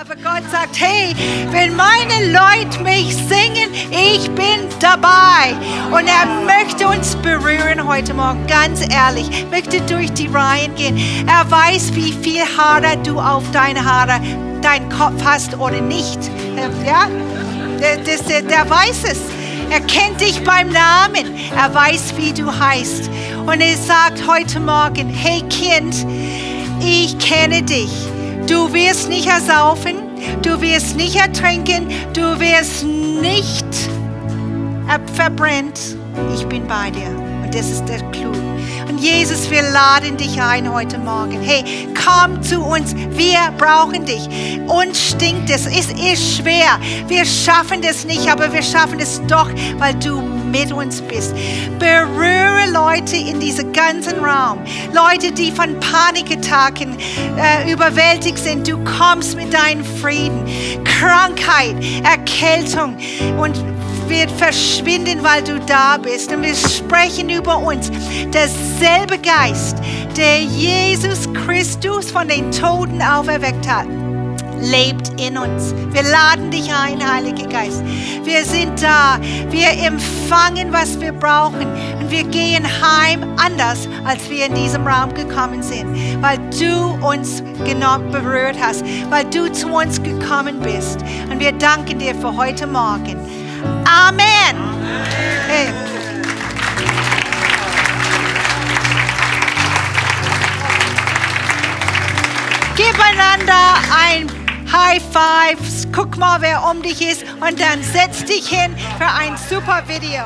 Aber Gott sagt, hey, wenn meine Leute mich singen, ich bin dabei. Und er möchte uns berühren heute Morgen, ganz ehrlich, möchte durch die Reihen gehen. Er weiß, wie viel Haare du auf deine Haare, deinen Kopf hast oder nicht. Ja, das, der, der weiß es. Er kennt dich beim Namen. Er weiß, wie du heißt. Und er sagt heute Morgen, hey Kind, ich kenne dich. Du wirst nicht ersaufen, du wirst nicht ertrinken, du wirst nicht verbrennt. Ich bin bei dir. Und das ist der Clou. Und Jesus, wir laden dich ein heute Morgen. Hey, komm zu uns. Wir brauchen dich. Uns stinkt es. Es ist schwer. Wir schaffen das nicht, aber wir schaffen es doch, weil du mit uns bist. Berühre Leute in diesem ganzen Raum. Leute, die von Panikattacken äh, überwältigt sind. Du kommst mit deinem Frieden. Krankheit, Erkältung und wird verschwinden, weil du da bist. Und wir sprechen über uns. Derselbe Geist, der Jesus Christus von den Toten auferweckt hat lebt in uns. Wir laden dich ein, Heiliger Geist. Wir sind da. Wir empfangen, was wir brauchen. Und wir gehen heim anders, als wir in diesem Raum gekommen sind. Weil du uns genau berührt hast. Weil du zu uns gekommen bist. Und wir danken dir für heute Morgen. Amen. Hey. Gib einander ein High Fives, guck mal, wer um dich ist und dann setz dich hin für ein super Video.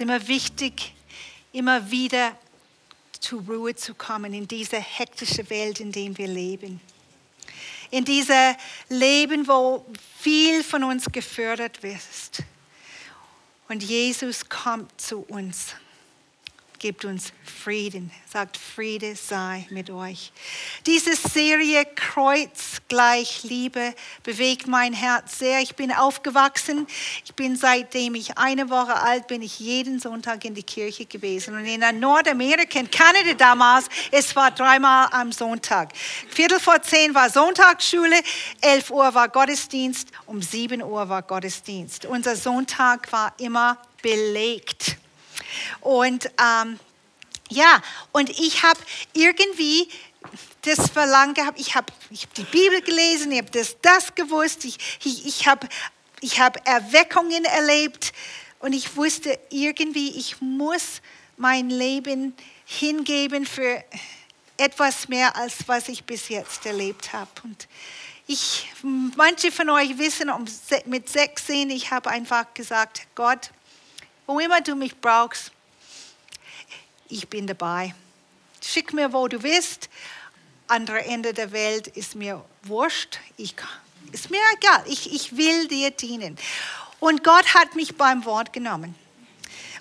Ist immer wichtig, immer wieder zur Ruhe zu kommen in diese hektische Welt, in der wir leben. In diesem Leben, wo viel von uns gefördert wird. Und Jesus kommt zu uns gebt uns Frieden. Sagt, Friede sei mit euch. Diese Serie Kreuz gleich Liebe bewegt mein Herz sehr. Ich bin aufgewachsen. Ich bin seitdem ich eine Woche alt bin, ich jeden Sonntag in die Kirche gewesen. Und in Nordamerika, in Kanada damals, es war dreimal am Sonntag. Viertel vor zehn war Sonntagsschule, elf Uhr war Gottesdienst, um sieben Uhr war Gottesdienst. Unser Sonntag war immer belegt. Und ähm, ja, und ich habe irgendwie das Verlangen gehabt, ich habe ich hab die Bibel gelesen, ich habe das, das gewusst, ich, ich, ich habe ich hab Erweckungen erlebt und ich wusste irgendwie, ich muss mein Leben hingeben für etwas mehr, als was ich bis jetzt erlebt habe. Und ich, manche von euch wissen, um, mit 16, ich habe einfach gesagt, Gott, wo immer du mich brauchst, ich bin dabei. Schick mir, wo du willst. Andere Ende der Welt ist mir wurscht. Ich, ist mir egal. Ich, ich will dir dienen. Und Gott hat mich beim Wort genommen.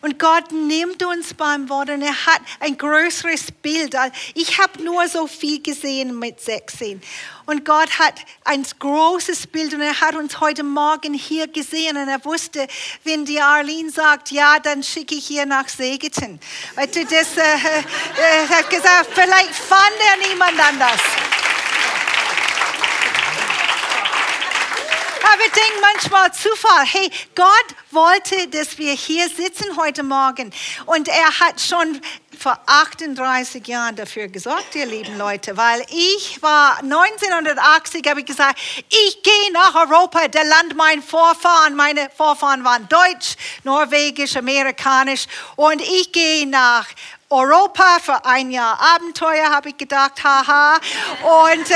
Und Gott nimmt uns beim Wort und er hat ein größeres Bild. Ich habe nur so viel gesehen mit 16. Und Gott hat ein großes Bild und er hat uns heute Morgen hier gesehen und er wusste, wenn die Arlene sagt, ja, dann schicke ich ihr nach Segeten. Weißt du, das äh, äh, hat gesagt, vielleicht fand er niemand anders. Aber ich denke manchmal Zufall. Hey, Gott wollte, dass wir hier sitzen heute Morgen. Und er hat schon vor 38 Jahren dafür gesorgt, ihr lieben Leute, weil ich war 1980, habe ich gesagt, ich gehe nach Europa, der Land meiner Vorfahren. Meine Vorfahren waren deutsch, norwegisch, amerikanisch und ich gehe nach Europa für ein Jahr Abenteuer, habe ich gedacht, haha. Und äh,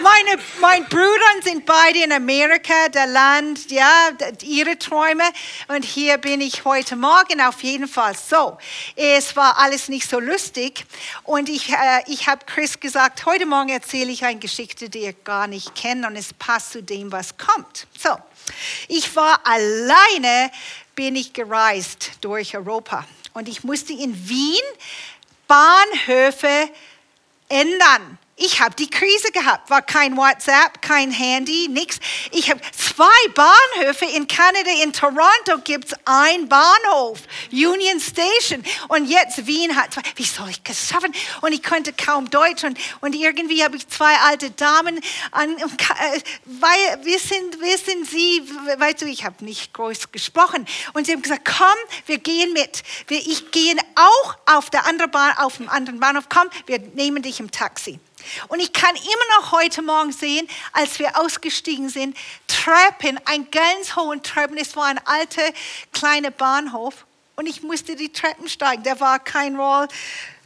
meine, meine Brüder sind beide in Amerika, der Land, ja, ihre Träume. Und hier bin ich heute Morgen auf jeden Fall so. Es war alles nicht so lustig. Und ich, äh, ich habe Chris gesagt, heute Morgen erzähle ich eine Geschichte, die ihr gar nicht kennt und es passt zu dem, was kommt. So, ich war alleine, bin ich gereist durch Europa. Und ich musste in Wien Bahnhöfe ändern. Ich habe die Krise gehabt, war kein WhatsApp, kein Handy, nichts. Ich habe zwei Bahnhöfe in Kanada, in Toronto gibt es einen Bahnhof, Union Station. Und jetzt Wien hat zwei. Wie soll ich das schaffen? Und ich konnte kaum Deutsch. Und, und irgendwie habe ich zwei alte Damen an. Äh, weil, wissen, wissen Sie, weißt du, ich habe nicht groß gesprochen. Und sie haben gesagt, komm, wir gehen mit. Ich gehe auch auf, der andere Bahn, auf dem anderen Bahnhof. Komm, wir nehmen dich im Taxi. Und ich kann immer noch heute Morgen sehen, als wir ausgestiegen sind, Treppen, ein ganz hohen Treppen. Es war ein alter kleiner Bahnhof und ich musste die Treppen steigen. Da war kein Roll,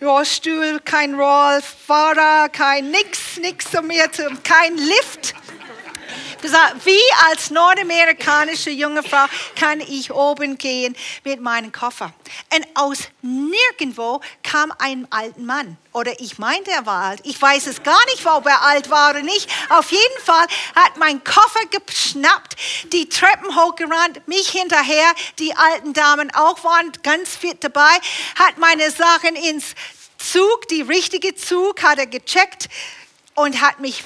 Rollstuhl, kein Rollfahrer, kein nix, nix mehr, kein Lift gesagt, wie als nordamerikanische junge Frau kann ich oben gehen mit meinem Koffer. Und aus nirgendwo kam ein alter Mann. Oder ich meinte, er war alt. Ich weiß es gar nicht, ob er alt war oder nicht. Auf jeden Fall hat mein Koffer geschnappt, die Treppen hochgerannt, mich hinterher. Die alten Damen auch waren ganz fit dabei, hat meine Sachen ins Zug, die richtige Zug, hat er gecheckt und hat mich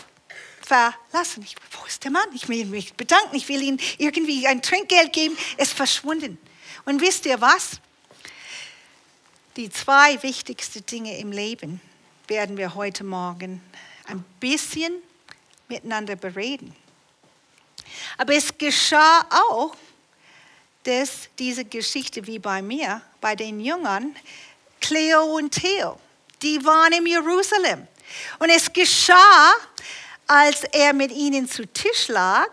verlassen. Ich, wo ist der Mann? Ich will mich bedanken, ich will ihm irgendwie ein Trinkgeld geben. Es ist verschwunden. Und wisst ihr was? Die zwei wichtigsten Dinge im Leben werden wir heute Morgen ein bisschen miteinander bereden. Aber es geschah auch, dass diese Geschichte wie bei mir, bei den Jüngern, Cleo und Theo, die waren in Jerusalem. Und es geschah, als er mit ihnen zu Tisch lag,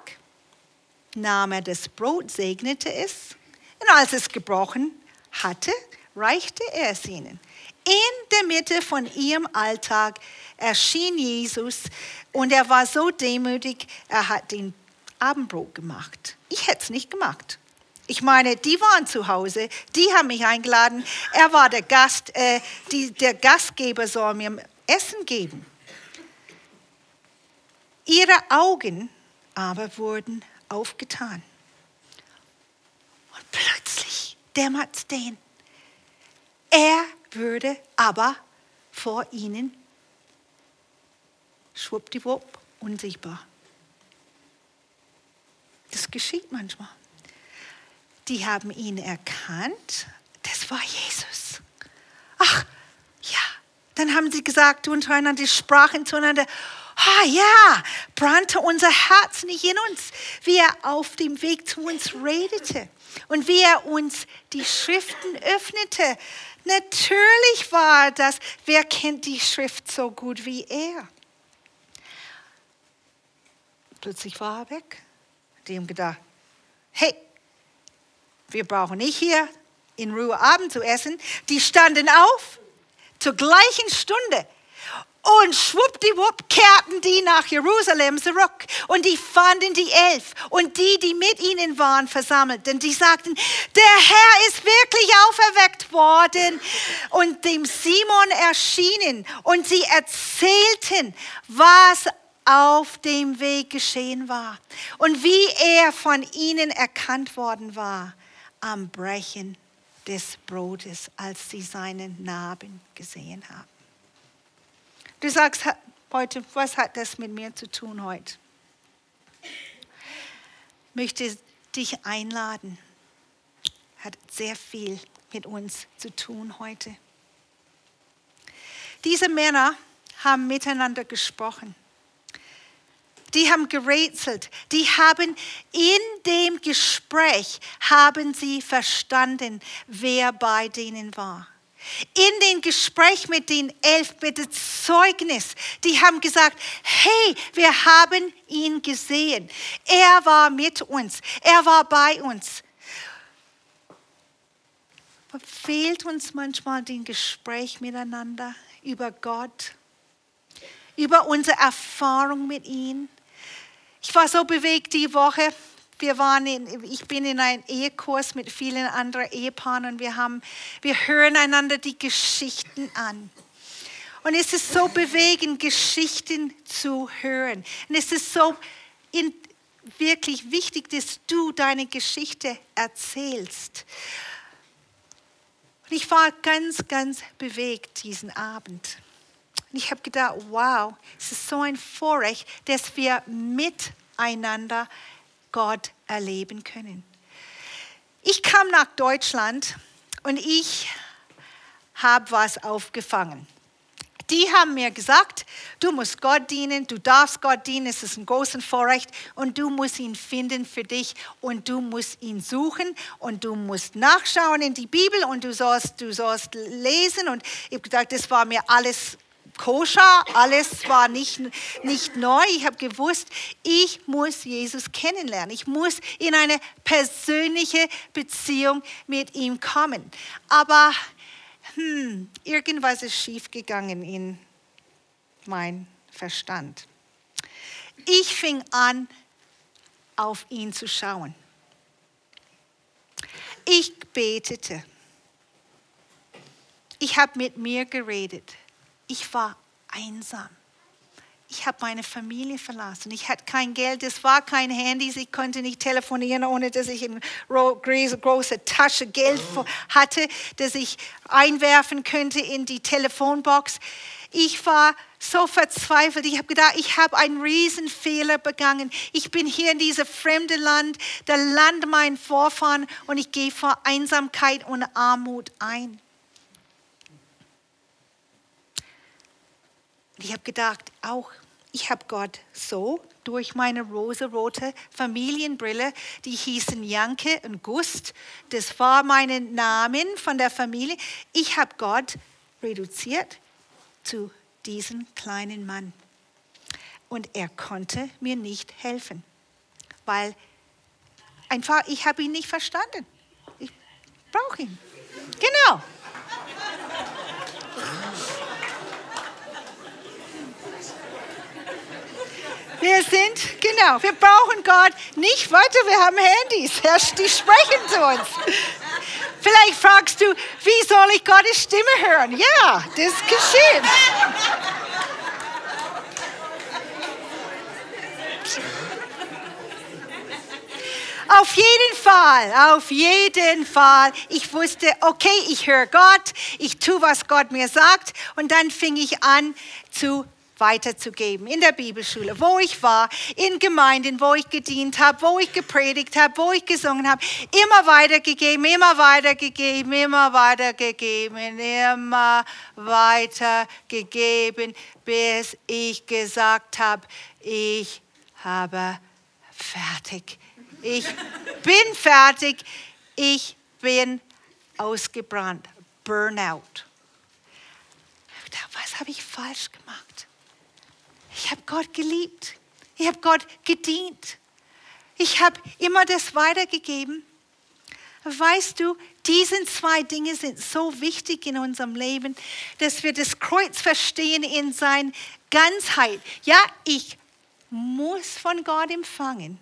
nahm er das Brot, segnete es und als es gebrochen hatte, reichte er es ihnen. In der Mitte von ihrem Alltag erschien Jesus und er war so demütig, er hat den Abendbrot gemacht. Ich hätte es nicht gemacht. Ich meine, die waren zu Hause, die haben mich eingeladen. Er war der Gast, äh, die, der Gastgeber soll mir Essen geben. Ihre Augen aber wurden aufgetan. Und plötzlich dämmert es den. Er würde aber vor ihnen schwuppdiwupp unsichtbar. Das geschieht manchmal. Die haben ihn erkannt, das war Jesus. Ach, ja. Dann haben sie gesagt untereinander, die sprachen zueinander, Ah ja, brannte unser Herz nicht in uns, wie er auf dem Weg zu uns redete und wie er uns die Schriften öffnete. Natürlich war das, wer kennt die Schrift so gut wie er? Plötzlich war er weg. Die haben gedacht, hey, wir brauchen nicht hier in Ruhe Abend zu essen. Die standen auf zur gleichen Stunde und schwuppdiwupp kehrten die nach Jerusalem zurück. Und die fanden die Elf und die, die mit ihnen waren, versammelt. Denn die sagten, der Herr ist wirklich auferweckt worden und dem Simon erschienen. Und sie erzählten, was auf dem Weg geschehen war und wie er von ihnen erkannt worden war am Brechen des Brotes, als sie seinen Narben gesehen haben. Du sagst heute, was hat das mit mir zu tun heute? Ich möchte dich einladen. Hat sehr viel mit uns zu tun heute. Diese Männer haben miteinander gesprochen. Die haben gerätselt. Die haben in dem Gespräch haben sie verstanden, wer bei denen war. In dem Gespräch mit den elf, mit dem Zeugnis, die haben gesagt, hey, wir haben ihn gesehen. Er war mit uns. Er war bei uns. Fehlt uns manchmal das Gespräch miteinander über Gott, über unsere Erfahrung mit ihm. Ich war so bewegt die Woche. Wir waren in, ich bin in einem Ehekurs mit vielen anderen Ehepaaren und wir, haben, wir hören einander die Geschichten an. Und es ist so bewegend, Geschichten zu hören. Und es ist so in, wirklich wichtig, dass du deine Geschichte erzählst. Und ich war ganz, ganz bewegt diesen Abend. Und ich habe gedacht, wow, es ist so ein Vorrecht, dass wir miteinander Gott erleben können. Ich kam nach Deutschland und ich habe was aufgefangen. Die haben mir gesagt, du musst Gott dienen, du darfst Gott dienen, es ist ein großes Vorrecht und du musst ihn finden für dich und du musst ihn suchen und du musst nachschauen in die Bibel und du sollst, du sollst lesen und ich habe gesagt, das war mir alles koscher, alles war nicht, nicht neu. Ich habe gewusst, ich muss Jesus kennenlernen. Ich muss in eine persönliche Beziehung mit ihm kommen. Aber hm, irgendwas ist schiefgegangen in mein Verstand. Ich fing an, auf ihn zu schauen. Ich betete. Ich habe mit mir geredet. Ich war einsam. Ich habe meine Familie verlassen. Ich hatte kein Geld, es war kein Handy, ich konnte nicht telefonieren, ohne dass ich eine große Tasche Geld hatte, das ich einwerfen könnte in die Telefonbox. Ich war so verzweifelt. Ich habe gedacht, ich habe einen Riesenfehler begangen. Ich bin hier in diesem fremden Land, der Land meiner Vorfahren, und ich gehe vor Einsamkeit und Armut ein. Ich habe gedacht, auch ich habe Gott so durch meine rosarote Familienbrille, die hießen Janke und Gust, das war mein Namen von der Familie. Ich habe Gott reduziert zu diesem kleinen Mann. Und er konnte mir nicht helfen, weil einfach ich habe ihn nicht verstanden. Ich brauche ihn. Genau. Wir sind, genau, wir brauchen Gott nicht weiter, wir haben Handys, die sprechen zu uns. Vielleicht fragst du, wie soll ich Gottes Stimme hören? Ja, das geschieht. Auf jeden Fall, auf jeden Fall. Ich wusste, okay, ich höre Gott, ich tue, was Gott mir sagt. Und dann fing ich an zu weiterzugeben in der Bibelschule, wo ich war, in Gemeinden, wo ich gedient habe, wo ich gepredigt habe, wo ich gesungen habe, immer weitergegeben, immer weitergegeben, immer weitergegeben, immer weitergegeben, bis ich gesagt habe, ich habe fertig. Ich bin fertig. Ich bin ausgebrannt. Burnout. Was habe ich falsch gemacht? Ich habe Gott geliebt. Ich habe Gott gedient. Ich habe immer das weitergegeben. Weißt du, diese zwei Dinge sind so wichtig in unserem Leben, dass wir das Kreuz verstehen in seiner Ganzheit. Ja, ich muss von Gott empfangen.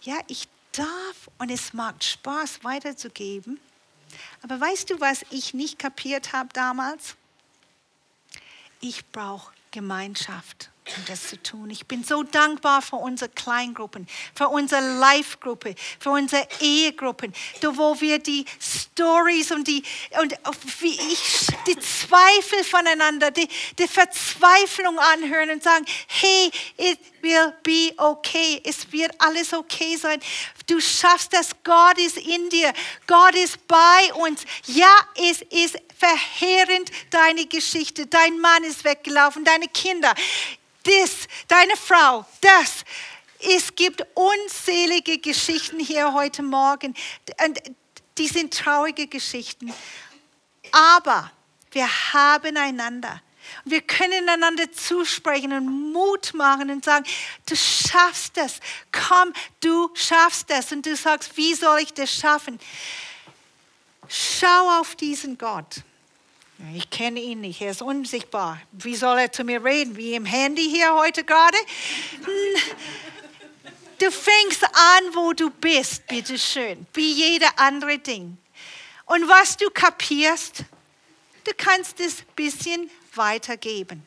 Ja, ich darf und es macht Spaß weiterzugeben. Aber weißt du, was ich nicht kapiert habe damals? Ich brauche Gemeinschaft. Um das zu tun. Ich bin so dankbar für unsere Kleingruppen, für unsere Live-Gruppe, für unsere Ehegruppen, wo wir die Stories und die, und wie ich, die Zweifel voneinander, die, die Verzweiflung anhören und sagen, hey, it will be okay. Es wird alles okay sein. Du schaffst das. Gott ist in dir. Gott ist bei uns. Ja, es ist verheerend deine Geschichte. Dein Mann ist weggelaufen, deine Kinder das, deine Frau, das. Es gibt unzählige Geschichten hier heute Morgen. Und die sind traurige Geschichten. Aber wir haben einander. Wir können einander zusprechen und Mut machen und sagen, du schaffst das. Komm, du schaffst das. Und du sagst, wie soll ich das schaffen? Schau auf diesen Gott. Ich kenne ihn nicht, er ist unsichtbar. Wie soll er zu mir reden? Wie im Handy hier heute gerade? Du fängst an, wo du bist, bitteschön, wie jeder andere Ding. Und was du kapierst, du kannst es ein bisschen weitergeben.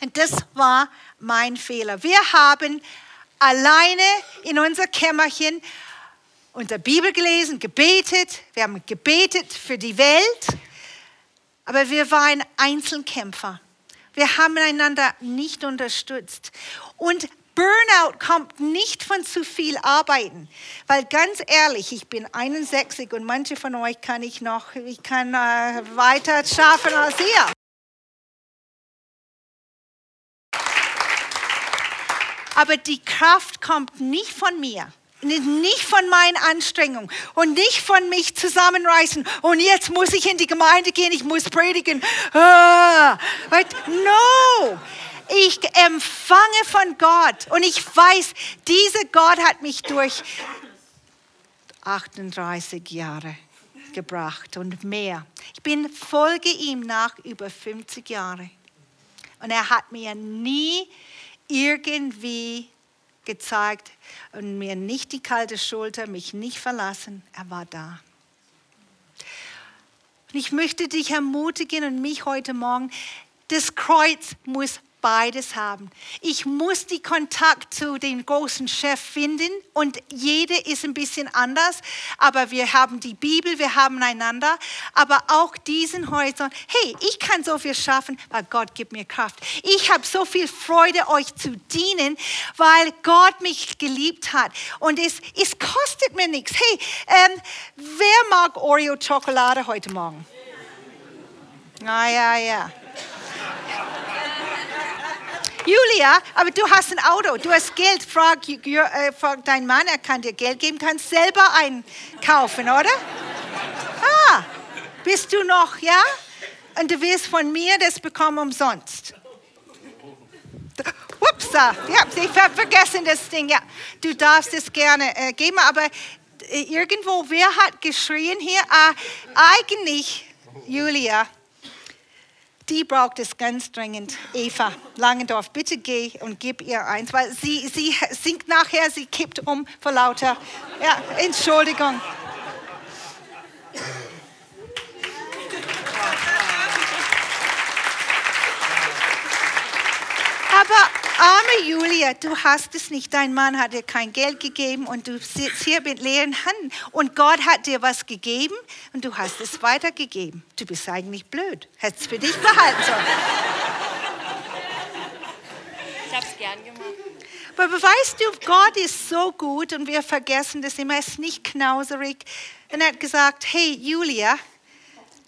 Und das war mein Fehler. Wir haben alleine in unser Kämmerchen unsere Bibel gelesen, gebetet. Wir haben gebetet für die Welt aber wir waren Einzelkämpfer. Wir haben einander nicht unterstützt. Und Burnout kommt nicht von zu viel Arbeiten, weil ganz ehrlich, ich bin 61 und manche von euch kann ich noch, ich kann äh, weiter schaffen als ihr. Aber die Kraft kommt nicht von mir nicht von meinen Anstrengungen und nicht von mich zusammenreißen und jetzt muss ich in die Gemeinde gehen, ich muss predigen. Ah, no, ich empfange von Gott und ich weiß, dieser Gott hat mich durch 38 Jahre gebracht und mehr. Ich bin folge ihm nach über 50 Jahre und er hat mir nie irgendwie gezeigt und mir nicht die kalte Schulter, mich nicht verlassen. Er war da. Und ich möchte dich ermutigen und mich heute Morgen, das Kreuz muss beides haben. Ich muss die Kontakt zu dem großen Chef finden und jede ist ein bisschen anders, aber wir haben die Bibel, wir haben einander, aber auch diesen Horizont. Hey, ich kann so viel schaffen, weil Gott gibt mir Kraft. Ich habe so viel Freude, euch zu dienen, weil Gott mich geliebt hat und es, es kostet mir nichts. Hey, ähm, wer mag Oreo-Schokolade heute Morgen? Ah, ja, ja. Julia, aber du hast ein Auto, du hast Geld. Frag, äh, frag deinen Mann, er kann dir Geld geben, kannst selber einkaufen, oder? Ah, bist du noch, ja? Und du wirst von mir das bekommen umsonst. Ups, ja, ich habe vergessen das Ding. Ja, du darfst es gerne äh, geben, aber äh, irgendwo, wer hat geschrien hier? Ah, eigentlich, Julia, die braucht es ganz dringend. Eva Langendorf, bitte geh und gib ihr eins, weil sie, sie singt nachher, sie kippt um vor lauter. Ja, Entschuldigung. Aber arme Julia, du hast es nicht. Dein Mann hat dir kein Geld gegeben und du sitzt hier mit leeren Händen. Und Gott hat dir was gegeben und du hast es weitergegeben. Du bist eigentlich blöd. Hättest es für dich behalten sollen. Ich habe es gern gemacht. Aber weißt du, Gott ist so gut und wir vergessen das immer. Er ist nicht knauserig. Und er hat gesagt, hey Julia,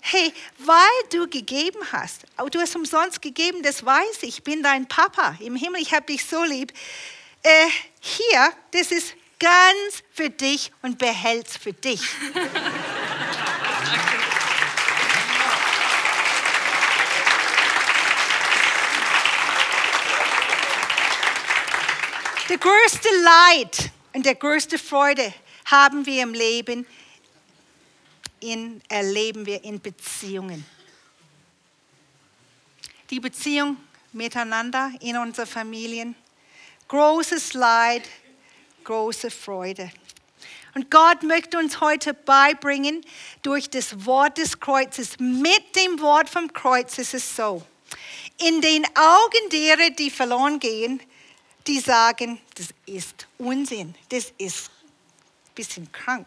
Hey, weil du gegeben hast, du hast umsonst gegeben, das weiß ich, ich bin dein Papa im Himmel, ich habe dich so lieb. Äh, hier, das ist ganz für dich und behält's für dich. Der größte Leid und der größte Freude haben wir im Leben in, erleben wir in Beziehungen. Die Beziehung miteinander in unseren Familien. Großes Leid, große Freude. Und Gott möchte uns heute beibringen, durch das Wort des Kreuzes, mit dem Wort vom Kreuz ist es so. in den Augen derer, die verloren gehen, die sagen, das ist Unsinn, das ist ein bisschen krank.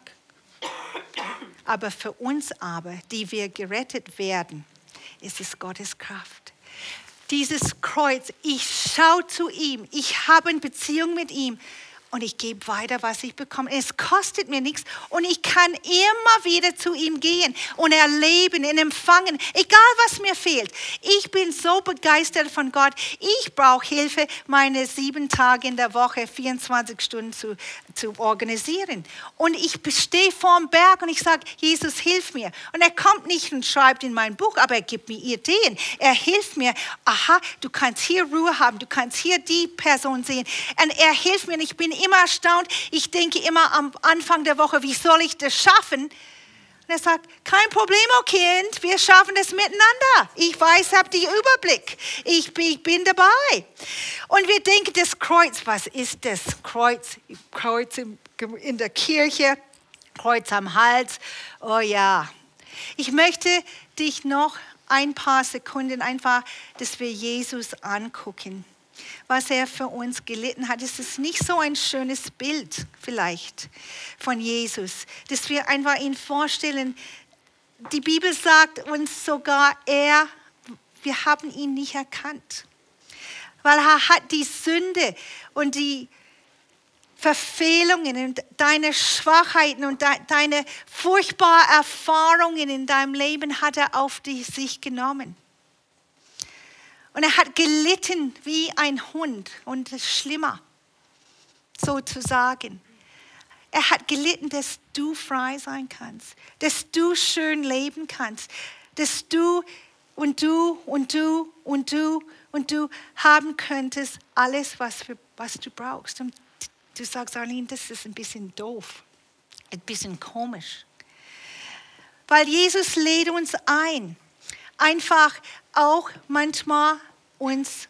Aber für uns aber, die wir gerettet werden, ist es Gottes Kraft. Dieses Kreuz, ich schaue zu ihm, ich habe eine Beziehung mit ihm und ich gebe weiter, was ich bekomme. Es kostet mir nichts und ich kann immer wieder zu ihm gehen und erleben und empfangen, egal was mir fehlt. Ich bin so begeistert von Gott. Ich brauche Hilfe, meine sieben Tage in der Woche, 24 Stunden zu, zu organisieren. Und ich stehe vor dem Berg und ich sage, Jesus, hilf mir. Und er kommt nicht und schreibt in mein Buch, aber er gibt mir Ideen. Er hilft mir, aha, du kannst hier Ruhe haben, du kannst hier die Person sehen. Und er hilft mir und ich bin immer erstaunt. Ich denke immer am Anfang der Woche, wie soll ich das schaffen? Und er sagt, kein Problem, oh Kind, wir schaffen das miteinander. Ich weiß, habe den Überblick. Ich bin dabei. Und wir denken, das Kreuz, was ist das? Kreuz, Kreuz in der Kirche, Kreuz am Hals. Oh ja. Ich möchte dich noch ein paar Sekunden einfach, dass wir Jesus angucken was er für uns gelitten hat. Es ist nicht so ein schönes Bild vielleicht von Jesus, dass wir einfach ihn vorstellen. Die Bibel sagt uns sogar, er, wir haben ihn nicht erkannt, weil er hat die Sünde und die Verfehlungen und deine Schwachheiten und deine furchtbaren Erfahrungen in deinem Leben hat er auf sich genommen. Und er hat gelitten wie ein Hund und schlimmer, sozusagen. Er hat gelitten, dass du frei sein kannst, dass du schön leben kannst, dass du und du und du und du und du haben könntest alles, was, für, was du brauchst. Und du sagst, Arlene, das ist ein bisschen doof, ein bisschen komisch. Weil Jesus lädt uns ein, einfach auch manchmal uns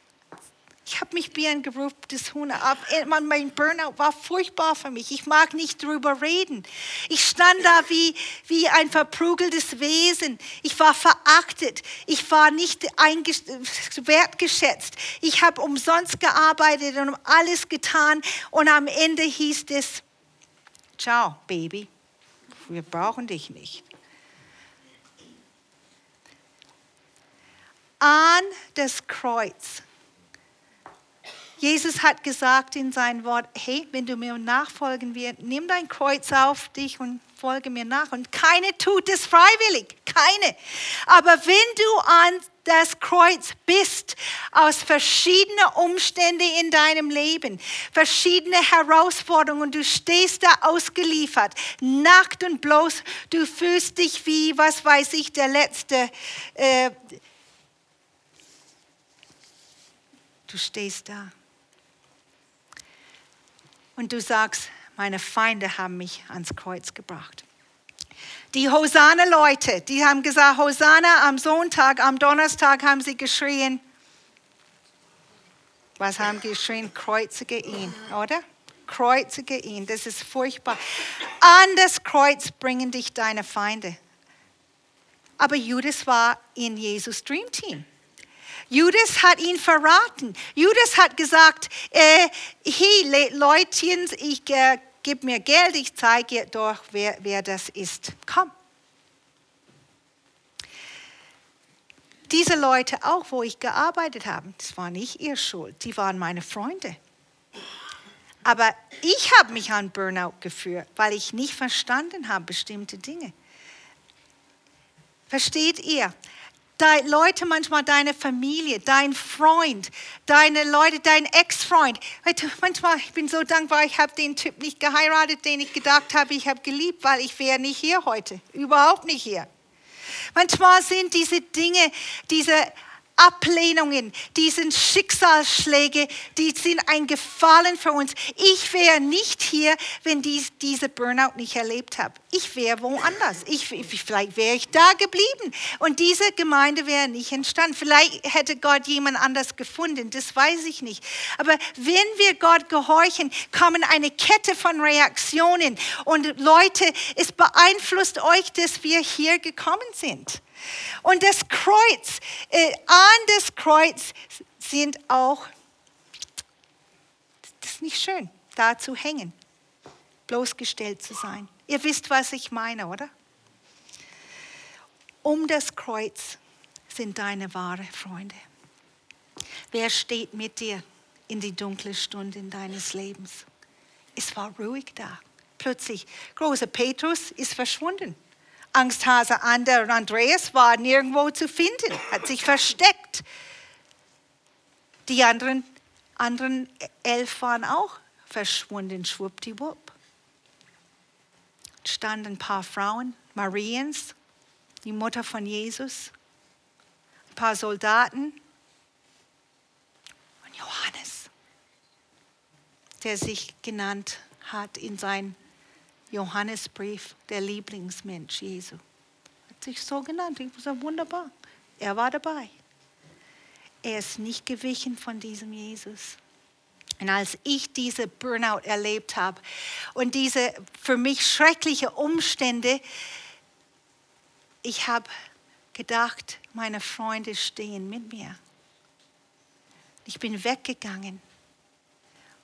ich habe mich wie ein gerupftes Huhn ab. Mein Burnout war furchtbar für mich. Ich mag nicht drüber reden. Ich stand da wie, wie ein verprügeltes Wesen. Ich war verachtet. Ich war nicht wertgeschätzt. Ich habe umsonst gearbeitet und alles getan. Und am Ende hieß es, ciao, Baby. Wir brauchen dich nicht. An das Kreuz. Jesus hat gesagt in sein Wort, hey, wenn du mir nachfolgen wirst, nimm dein Kreuz auf dich und folge mir nach. Und keine tut es freiwillig, keine. Aber wenn du an das Kreuz bist, aus verschiedenen Umständen in deinem Leben, verschiedene Herausforderungen, und du stehst da ausgeliefert, nackt und bloß, du fühlst dich wie, was weiß ich, der letzte. Äh, Du stehst da. Und du sagst, meine Feinde haben mich ans Kreuz gebracht. Die Hosanna-Leute, die haben gesagt, Hosanna am Sonntag, am Donnerstag haben sie geschrien. Was haben sie geschrien? Kreuzige ihn, oder? Kreuzige ihn, das ist furchtbar. An das Kreuz bringen dich deine Feinde. Aber Judas war in Jesus Dream Team. Judas hat ihn verraten. Judas hat gesagt, äh, hey Leutchen, ich äh, gib mir Geld, ich zeige doch, wer, wer das ist. Komm. Diese Leute auch, wo ich gearbeitet habe, das war nicht ihr Schuld, die waren meine Freunde. Aber ich habe mich an Burnout geführt, weil ich nicht verstanden habe bestimmte Dinge. Versteht ihr? Deine Leute, manchmal deine Familie, dein Freund, deine Leute, dein Ex-Freund. Manchmal, ich bin so dankbar, ich habe den Typ nicht geheiratet, den ich gedacht habe, ich habe geliebt, weil ich wäre nicht hier heute, überhaupt nicht hier. Manchmal sind diese Dinge, diese Ablehnungen, diesen Schicksalsschläge, die sind ein Gefallen für uns. Ich wäre nicht hier, wenn ich diese Burnout nicht erlebt habe. Ich wäre woanders. Ich, vielleicht wäre ich da geblieben und diese Gemeinde wäre nicht entstanden. Vielleicht hätte Gott jemand anders gefunden, das weiß ich nicht. Aber wenn wir Gott gehorchen, kommen eine Kette von Reaktionen und Leute, es beeinflusst euch, dass wir hier gekommen sind. Und das Kreuz, äh, an das Kreuz sind auch, das ist nicht schön, da zu hängen, bloßgestellt zu sein. Ihr wisst, was ich meine, oder? Um das Kreuz sind deine wahre Freunde. Wer steht mit dir in die dunkle Stunde deines Lebens? Es war ruhig da. Plötzlich, großer Petrus ist verschwunden. Angsthase Ander und Andreas war nirgendwo zu finden, hat sich versteckt. Die anderen, anderen elf waren auch verschwunden, schwuppdiwupp. Standen ein paar Frauen, Mariens, die Mutter von Jesus, ein paar Soldaten und Johannes, der sich genannt hat in seinem Johannesbrief, der Lieblingsmensch Jesu. Hat sich so genannt. Ich war wunderbar. Er war dabei. Er ist nicht gewichen von diesem Jesus. Und als ich diese Burnout erlebt habe und diese für mich schreckliche Umstände, ich habe gedacht, meine Freunde stehen mit mir. Ich bin weggegangen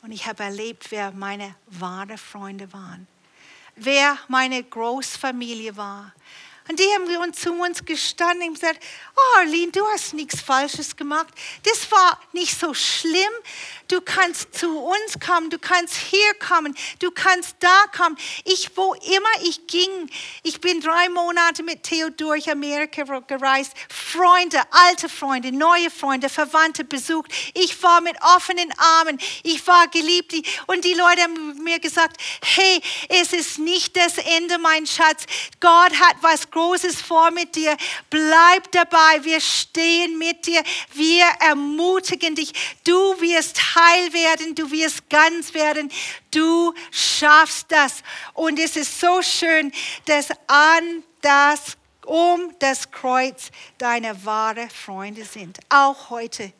und ich habe erlebt, wer meine wahren Freunde waren, wer meine Großfamilie war, und die haben uns zu uns gestanden und gesagt, oh Arlene, du hast nichts Falsches gemacht. Das war nicht so schlimm. Du kannst zu uns kommen, du kannst hier kommen, du kannst da kommen. Ich, wo immer ich ging, ich bin drei Monate mit Theo durch Amerika gereist, Freunde, alte Freunde, neue Freunde, Verwandte besucht. Ich war mit offenen Armen, ich war geliebt. Und die Leute haben mir gesagt, hey, es ist nicht das Ende, mein Schatz. Gott hat was Großes vor mit dir. Bleib dabei. Wir stehen mit dir. Wir ermutigen dich. Du wirst heil werden. Du wirst ganz werden. Du schaffst das. Und es ist so schön, dass an das um das Kreuz deine wahre Freunde sind. Auch heute.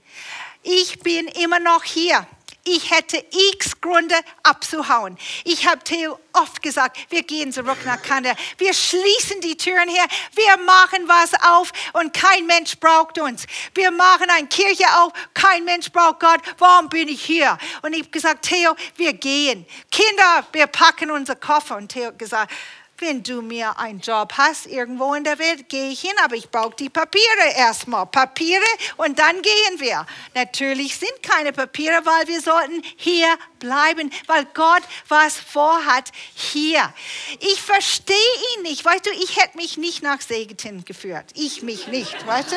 Ich bin immer noch hier ich hätte x Gründe abzuhauen. Ich habe Theo oft gesagt, wir gehen zurück nach Kanada. Wir schließen die Türen her. Wir machen was auf und kein Mensch braucht uns. Wir machen eine Kirche auf. Kein Mensch braucht Gott. Warum bin ich hier? Und ich habe gesagt, Theo, wir gehen. Kinder, wir packen unsere Koffer. Und Theo hat gesagt, wenn du mir einen Job hast irgendwo in der Welt, gehe ich hin, aber ich brauche die Papiere erstmal. Papiere und dann gehen wir. Natürlich sind keine Papiere, weil wir sollten hier bleiben, weil Gott was vorhat hier. Ich verstehe ihn nicht. Weißt du, ich hätte mich nicht nach Segetin geführt. Ich mich nicht, weißt du?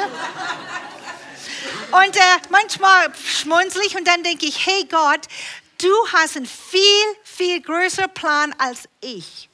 Und äh, manchmal schmunzel ich und dann denke ich, hey Gott, du hast einen viel, viel größeren Plan als ich.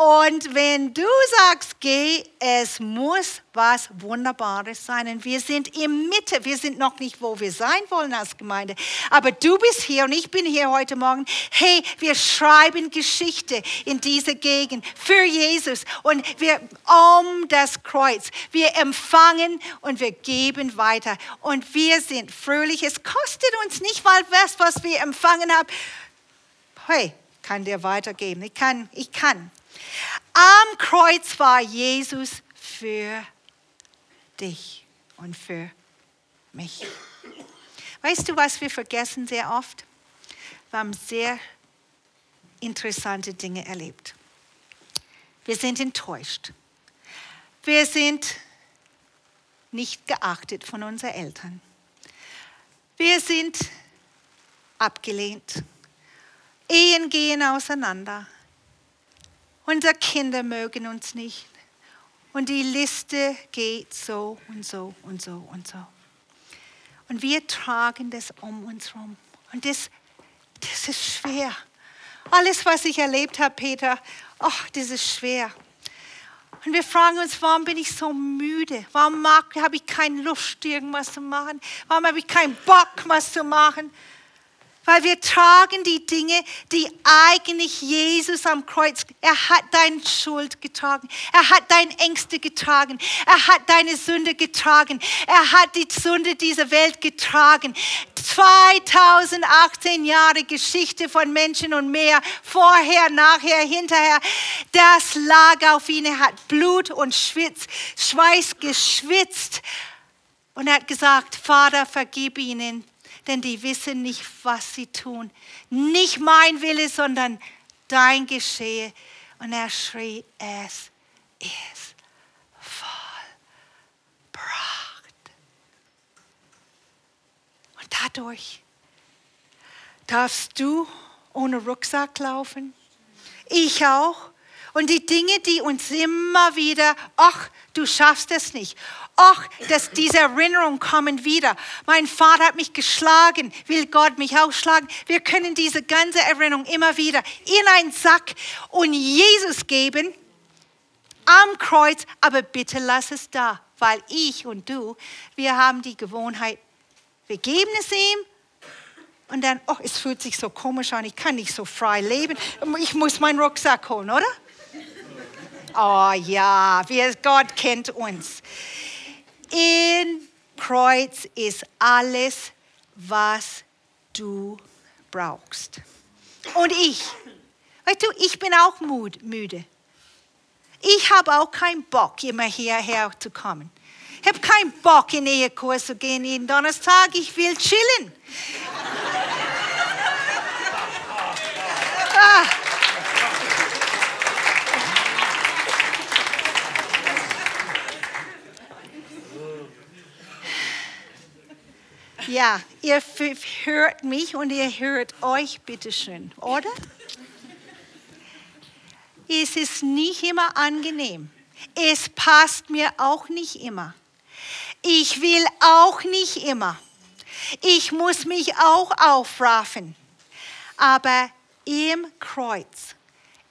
Und wenn du sagst, geh, es muss was Wunderbares sein. Und wir sind im Mitte. Wir sind noch nicht, wo wir sein wollen als Gemeinde. Aber du bist hier und ich bin hier heute Morgen. Hey, wir schreiben Geschichte in dieser Gegend für Jesus. Und wir um das Kreuz. Wir empfangen und wir geben weiter. Und wir sind fröhlich. Es kostet uns nicht, weil das, was wir empfangen haben, hey, kann dir weitergeben. Ich kann, ich kann. Am Kreuz war Jesus für dich und für mich. Weißt du, was wir vergessen sehr oft? Wir haben sehr interessante Dinge erlebt. Wir sind enttäuscht. Wir sind nicht geachtet von unseren Eltern. Wir sind abgelehnt. Ehen gehen auseinander. Unsere Kinder mögen uns nicht. Und die Liste geht so und so und so und so. Und wir tragen das um uns herum. Und das, das ist schwer. Alles, was ich erlebt habe, Peter, oh, das ist schwer. Und wir fragen uns, warum bin ich so müde? Warum habe ich keine Lust, irgendwas zu machen? Warum habe ich keinen Bock, was zu machen? Weil wir tragen die Dinge, die eigentlich Jesus am Kreuz, er hat deine Schuld getragen. Er hat deine Ängste getragen. Er hat deine Sünde getragen. Er hat die Sünde dieser Welt getragen. 2018 Jahre Geschichte von Menschen und mehr, vorher, nachher, hinterher. Das lag auf ihn. Er hat Blut und Schwitz, Schweiß geschwitzt. Und er hat gesagt, Vater, vergib ihnen, denn die wissen nicht, was sie tun. Nicht mein Wille, sondern dein geschehe. Und er schrie, es ist vollbracht. Und dadurch darfst du ohne Rucksack laufen. Ich auch. Und die Dinge, die uns immer wieder, ach, du schaffst es nicht. Ach, dass diese Erinnerungen kommen wieder. Mein Vater hat mich geschlagen, will Gott mich auch schlagen. Wir können diese ganze Erinnerung immer wieder in einen Sack und Jesus geben am Kreuz, aber bitte lass es da, weil ich und du, wir haben die Gewohnheit, wir geben es ihm und dann, oh, es fühlt sich so komisch an, ich kann nicht so frei leben, ich muss meinen Rucksack holen, oder? Oh ja, wir, Gott kennt uns. In Kreuz ist alles, was du brauchst. Und ich, weißt du, ich bin auch müde. Ich habe auch keinen Bock, immer hierher zu kommen. Ich habe keinen Bock, in Ehekurs zu gehen jeden Donnerstag. Ich will chillen. Ja, ihr hört mich und ihr hört euch, bitteschön, oder? Es ist nicht immer angenehm. Es passt mir auch nicht immer. Ich will auch nicht immer. Ich muss mich auch aufraffen. Aber im Kreuz.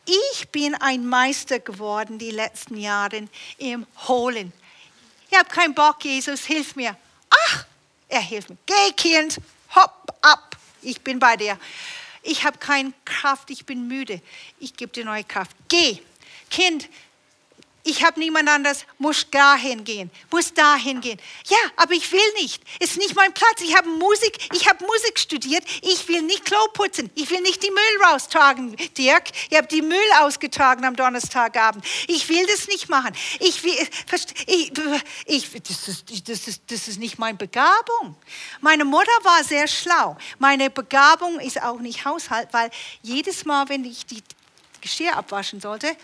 Ich bin ein Meister geworden die letzten Jahre im Holen. Ich habe keinen Bock, Jesus, hilf mir. Er hilft mir. Geh, Kind, hopp, ab. Ich bin bei dir. Ich habe keine Kraft, ich bin müde. Ich gebe dir neue Kraft. Geh. Kind, ich habe niemand anders, muss dahin gehen, muss dahin gehen. Ja, aber ich will nicht. Ist nicht mein Platz. Ich habe Musik, ich habe Musik studiert. Ich will nicht Klo putzen. Ich will nicht die Müll raustragen, Dirk. Ich habe die Müll ausgetragen am Donnerstagabend. Ich will das nicht machen. Ich will, ich, ich, das, ist, das, ist, das ist nicht meine Begabung. Meine Mutter war sehr schlau. Meine Begabung ist auch nicht Haushalt, weil jedes Mal, wenn ich die Geschirr abwaschen sollte,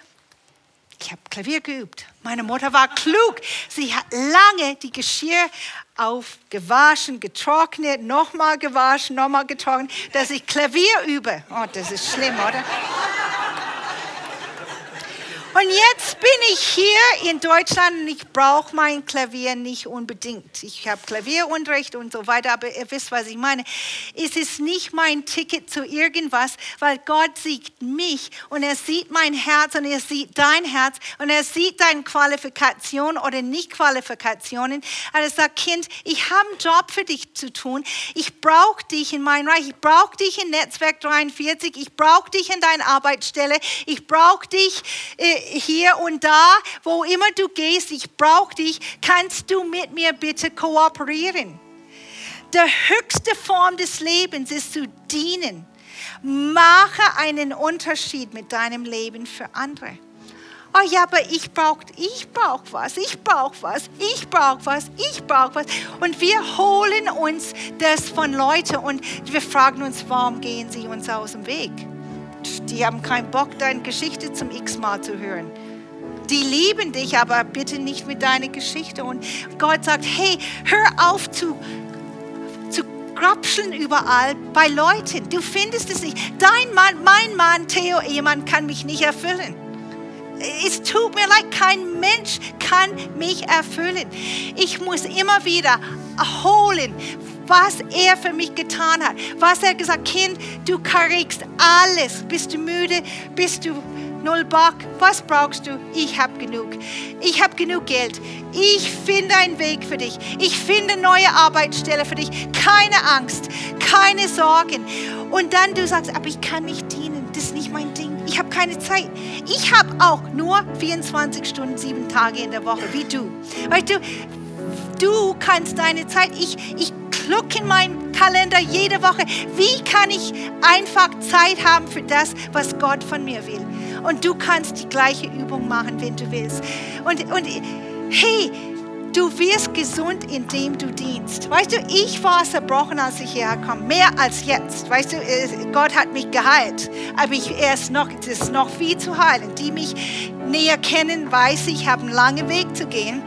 ich habe Klavier geübt. Meine Mutter war klug. Sie hat lange die Geschirr aufgewaschen, getrocknet, nochmal gewaschen, nochmal getrocknet, dass ich Klavier übe. Oh, das ist schlimm, oder? Und jetzt bin ich hier in Deutschland und ich brauche mein Klavier nicht unbedingt. Ich habe Klavierunterricht und so weiter, aber ihr wisst, was ich meine. Es ist nicht mein Ticket zu irgendwas, weil Gott sieht mich und er sieht mein Herz und er sieht dein Herz und er sieht deine Qualifikationen oder Nicht-Qualifikationen. Er sagt, Kind, ich habe einen Job für dich zu tun. Ich brauche dich in meinem Reich. Ich brauche dich in Netzwerk 43. Ich brauche dich in deiner Arbeitsstelle. Ich brauche dich äh, hier und da, wo immer du gehst, ich brauche dich, kannst du mit mir bitte kooperieren? Die höchste Form des Lebens ist zu dienen. Mache einen Unterschied mit deinem Leben für andere. Oh ja, aber ich brauche ich brauch was, ich brauche was, ich brauche was, ich brauche was. Und wir holen uns das von Leuten und wir fragen uns, warum gehen sie uns aus dem Weg? Die haben keinen Bock, deine Geschichte zum x-mal zu hören. Die lieben dich, aber bitte nicht mit deiner Geschichte. Und Gott sagt, hey, hör auf zu, zu grapscheln überall bei Leuten. Du findest es nicht. Dein Mann, mein Mann, Theo Ehemann, kann mich nicht erfüllen. Es tut mir leid, kein Mensch kann mich erfüllen. Ich muss immer wieder holen, was er für mich getan hat. Was er gesagt, Kind, du kriegst alles. Bist du müde? Bist du null Bock. Was brauchst du? Ich habe genug. Ich habe genug Geld. Ich finde einen Weg für dich. Ich finde neue Arbeitsstelle für dich. Keine Angst, keine Sorgen. Und dann du sagst, aber ich kann nicht dienen. Das ist nicht mein. Ich habe keine Zeit. Ich habe auch nur 24 Stunden, sieben Tage in der Woche, wie du. Weißt du, du kannst deine Zeit, ich, ich kluck in meinen Kalender jede Woche. Wie kann ich einfach Zeit haben für das, was Gott von mir will? Und du kannst die gleiche Übung machen, wenn du willst. Und, und hey, du wirst gesund, indem du dienst. Weißt du, ich war zerbrochen, als ich hierher kam, mehr als jetzt. Weißt du, Gott hat mich geheilt, aber ich, er ist noch, es ist noch viel zu heilen. Die mich näher kennen, weiß ich, habe einen langen Weg zu gehen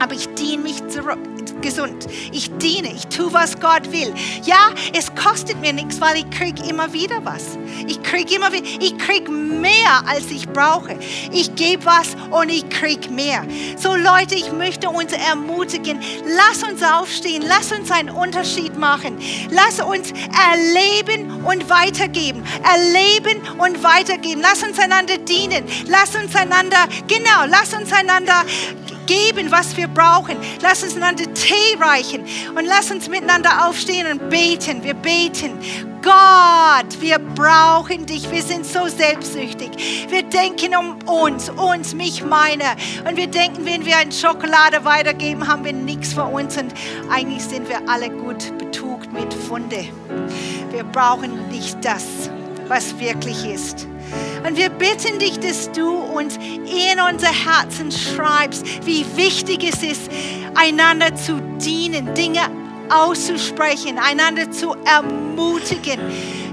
aber ich diene mich zurück, gesund. Ich diene, ich tue, was Gott will. Ja, es kostet mir nichts, weil ich kriege immer wieder was. Ich kriege immer wieder, ich kriege mehr, als ich brauche. Ich gebe was und ich kriege mehr. So Leute, ich möchte uns ermutigen, lass uns aufstehen, lass uns einen Unterschied machen. Lass uns erleben und weitergeben. Erleben und weitergeben. Lass uns einander dienen. Lass uns einander, genau, lass uns einander geben, was wir brauchen. Lass uns einander Tee reichen und lass uns miteinander aufstehen und beten. Wir beten. Gott, wir brauchen dich. Wir sind so selbstsüchtig. Wir denken um uns, uns, mich, meine. Und wir denken, wenn wir eine Schokolade weitergeben, haben wir nichts für uns. Und eigentlich sind wir alle gut betugt mit Funde. Wir brauchen nicht das, was wirklich ist. Und wir bitten dich, dass du uns in unser Herzen schreibst, wie wichtig es ist, einander zu dienen, Dinge auszusprechen, einander zu ermutigen,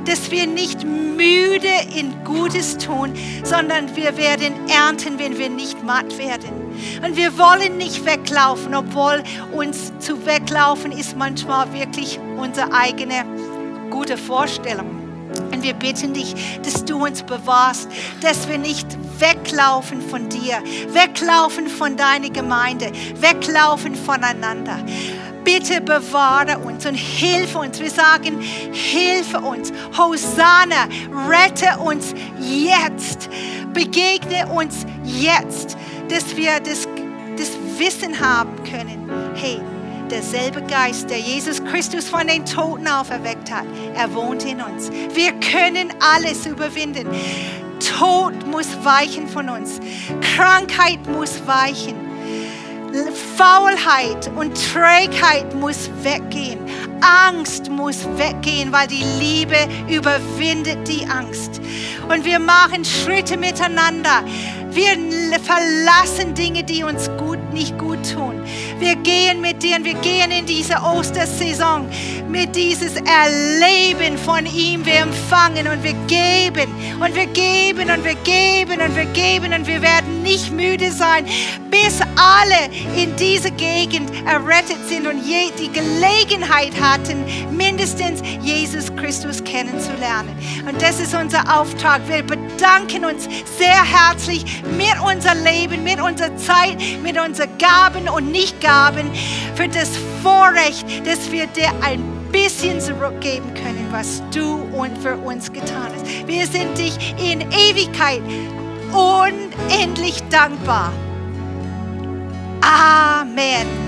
dass wir nicht müde in Gutes tun, sondern wir werden ernten, wenn wir nicht matt werden. Und wir wollen nicht weglaufen, obwohl uns zu weglaufen ist manchmal wirklich unsere eigene gute Vorstellung. Wir bitten dich, dass du uns bewahrst, dass wir nicht weglaufen von dir, weglaufen von deiner Gemeinde, weglaufen voneinander. Bitte bewahre uns und hilfe uns. Wir sagen, hilfe uns. Hosanna, rette uns jetzt. Begegne uns jetzt, dass wir das, das Wissen haben können. Hey, derselbe Geist, der Jesus Christus von den Toten auferweckt hat, er wohnt in uns. Wir können alles überwinden. Tod muss weichen von uns. Krankheit muss weichen. Faulheit und Trägheit muss weggehen. Angst muss weggehen, weil die Liebe überwindet die Angst. Und wir machen Schritte miteinander. Wir verlassen Dinge, die uns gut, nicht gut tun. Wir gehen mit dir und wir gehen in diese Ostersaison mit dieses Erleben von ihm. Wir empfangen und wir geben und wir geben und wir geben und wir geben und wir werden nicht müde sein, bis alle in dieser Gegend errettet sind und je die Gelegenheit hatten, mindestens Jesus Christus kennenzulernen. Und das ist unser Auftrag. Wir bedanken uns sehr herzlich mit unser Leben, mit unserer Zeit, mit unseren Gaben und Nichtgaben für das Vorrecht, dass wir dir ein bisschen zurückgeben können, was du und für uns getan hast. Wir sind dich in Ewigkeit unendlich dankbar. Amen.